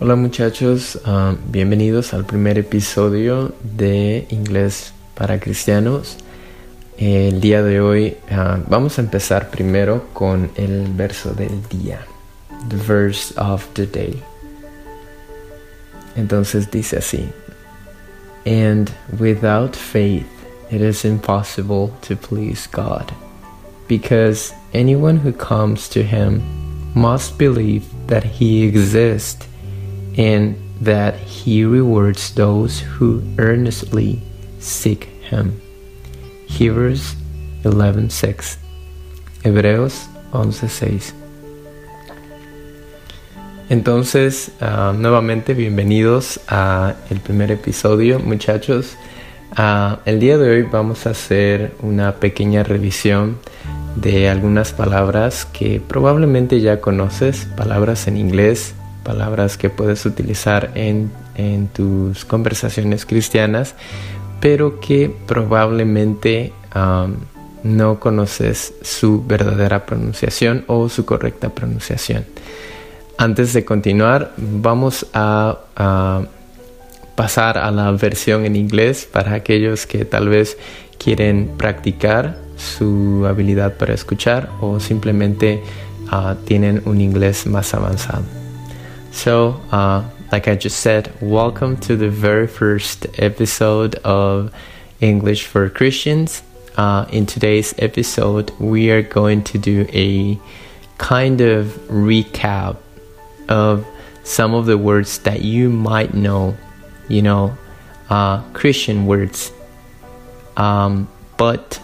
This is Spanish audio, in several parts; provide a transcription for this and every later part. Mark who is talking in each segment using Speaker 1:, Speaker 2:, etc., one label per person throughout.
Speaker 1: Hola muchachos, ah, bienvenidos al primer episodio de Inglés para Cristianos. El día de hoy ah, vamos a empezar primero con el verso del día, the verse of the day. Entonces dice así, and without faith it is impossible to please God, because anyone who comes to him must believe that he exists and that he rewards those who earnestly seek him. Hebrews 11:6. Hebreos 11:6. Entonces, uh, nuevamente bienvenidos a el primer episodio, muchachos. Uh, el día de hoy vamos a hacer una pequeña revisión de algunas palabras que probablemente ya conoces, palabras en inglés, palabras que puedes utilizar en, en tus conversaciones cristianas, pero que probablemente um, no conoces su verdadera pronunciación o su correcta pronunciación. Antes de continuar, vamos a, pasar a la versión en inglés para aquellos que tal vez quieren practicar su habilidad para escuchar o simplemente uh, tienen un inglés más avanzado. So, uh, like I just said, welcome to the very first episode of English for Christians. Uh, in today's episode, we are going to do a kind of recap of some of the words that you might know, you know, uh, Christian words, um, but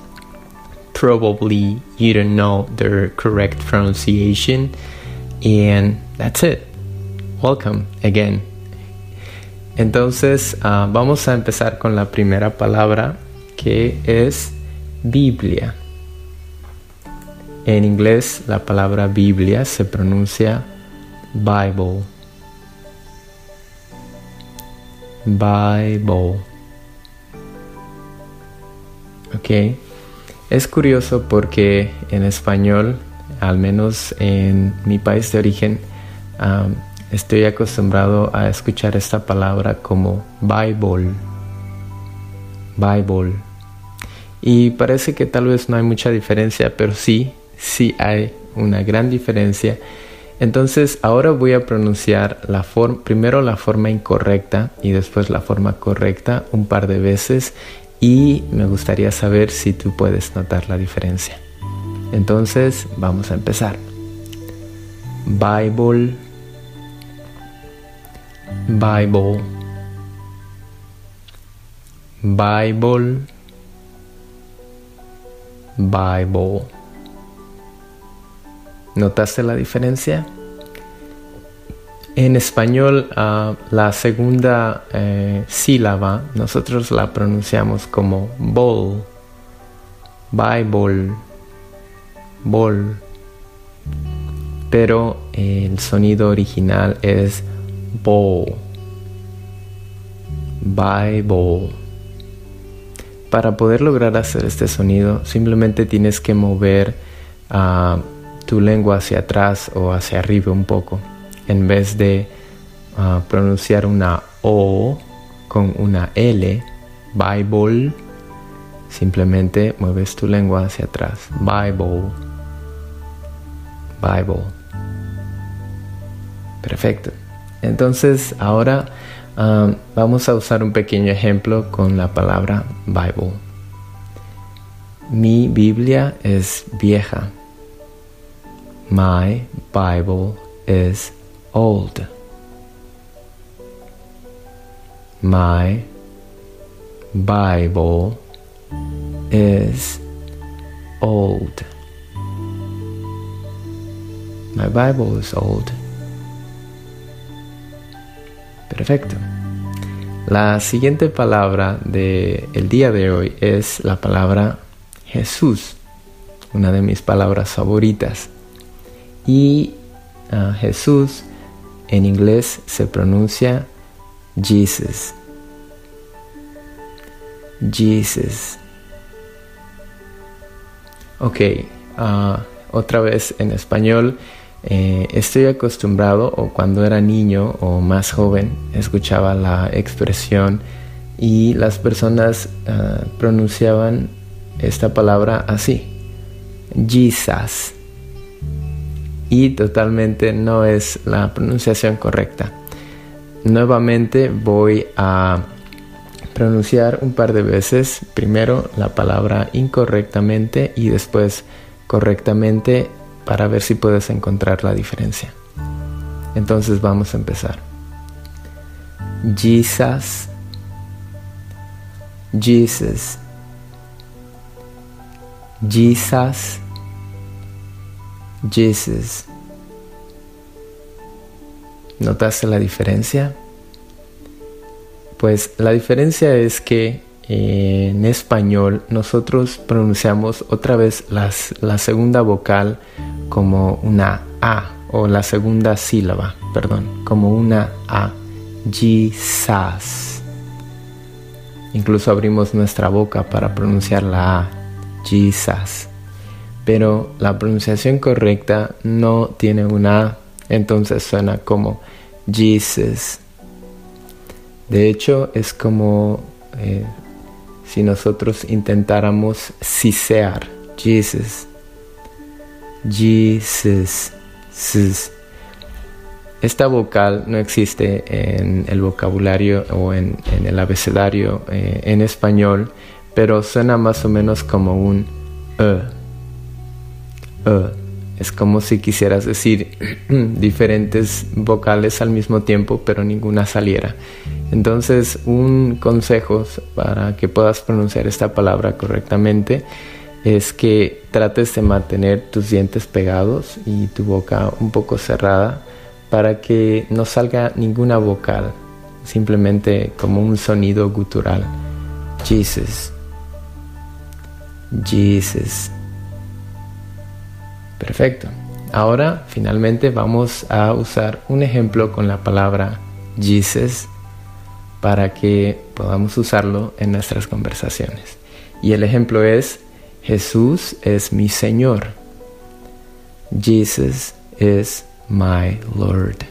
Speaker 1: probably you don't know their correct pronunciation. And that's it. Welcome again. Entonces, uh, vamos a empezar con la primera palabra que es Biblia. En inglés, la palabra Biblia se pronuncia Bible. Bible. Ok. Es curioso porque en español, al menos en mi país de origen, um, estoy acostumbrado a escuchar esta palabra como Bible. Bible. Y parece que tal vez no hay mucha diferencia, pero sí, sí hay una gran diferencia. Entonces ahora voy a pronunciar primero la forma incorrecta y después la forma correcta un par de veces y me gustaría saber si tú puedes notar la diferencia. Entonces vamos a empezar. Bible, Bible, Bible, Bible. ¿Notaste la diferencia? En español, uh, la segunda eh, sílaba nosotros la pronunciamos como bowl, Bible, bol, pero el sonido original es bowl, Bible. Para poder lograr hacer este sonido, simplemente tienes que mover uh, tu lengua hacia atrás o hacia arriba un poco en vez de uh, pronunciar una O con una L, Bible, simplemente mueves tu lengua hacia atrás. Bible. Bible. Perfecto. Entonces ahora um, vamos a usar un pequeño ejemplo con la palabra Bible. Mi Biblia es vieja. My Bible is old. My Bible is old. My Bible is old. Perfecto. La siguiente palabra del el día de hoy es la palabra Jesús, una de mis palabras favoritas. Y uh, Jesús en inglés se pronuncia Jesus. Jesus. Ok, uh, otra vez en español eh, estoy acostumbrado o cuando era niño o más joven escuchaba la expresión y las personas ah, pronunciaban esta palabra así, Jesus. Y totalmente no es la pronunciación correcta. Nuevamente voy a pronunciar un par de veces primero la palabra incorrectamente y después correctamente para ver si puedes encontrar la diferencia. Entonces vamos a empezar. Jesus, Jesus, Jesus, Jesus. ¿Notaste la diferencia? Pues la diferencia es que eh, en español nosotros pronunciamos otra vez la segunda vocal como una A o la segunda sílaba, perdón, como una A. Jesus. Incluso abrimos nuestra boca para pronunciar la A. Jesus. Pero la pronunciación correcta no tiene una A, entonces suena como Jesus. De hecho, es como eh, si nosotros intentáramos sisear Jesus. Jesus. Esta vocal no existe en el vocabulario o en, el abecedario eh, en español, pero suena más o menos como un e. e. Es como si quisieras decir diferentes vocales al mismo tiempo, pero ninguna saliera. Entonces, un consejo para que puedas pronunciar esta palabra correctamente es que trates de mantener tus dientes pegados y tu boca un poco cerrada para que no salga ninguna vocal, simplemente como un sonido gutural. Jesus. Jesus. Perfecto. Ahora finalmente vamos a usar un ejemplo con la palabra Jesus para que podamos usarlo en nuestras conversaciones. Y el ejemplo es, Jesús es mi Señor. Jesus is my Lord.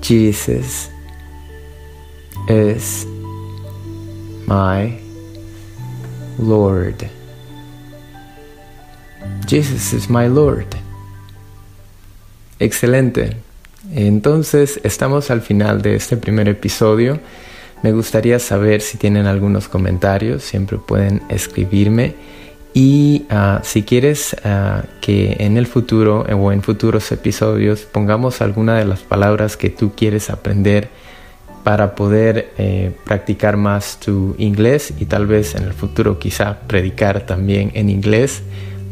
Speaker 1: Jesus is my Lord. Jesus is my Lord. Excelente. Entonces, estamos al final de este primer episodio. Me gustaría saber si tienen algunos comentarios, siempre pueden escribirme. Y ah, si quieres ah, que en el futuro o en futuros episodios pongamos alguna de las palabras que tú quieres aprender para poder eh, practicar más tu inglés y tal vez en el futuro quizá predicar también en inglés,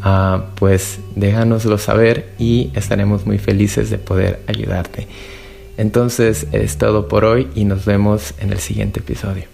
Speaker 1: Ah, pues déjanoslo saber y estaremos muy felices de poder ayudarte. Entonces es todo por hoy y nos vemos en el siguiente episodio.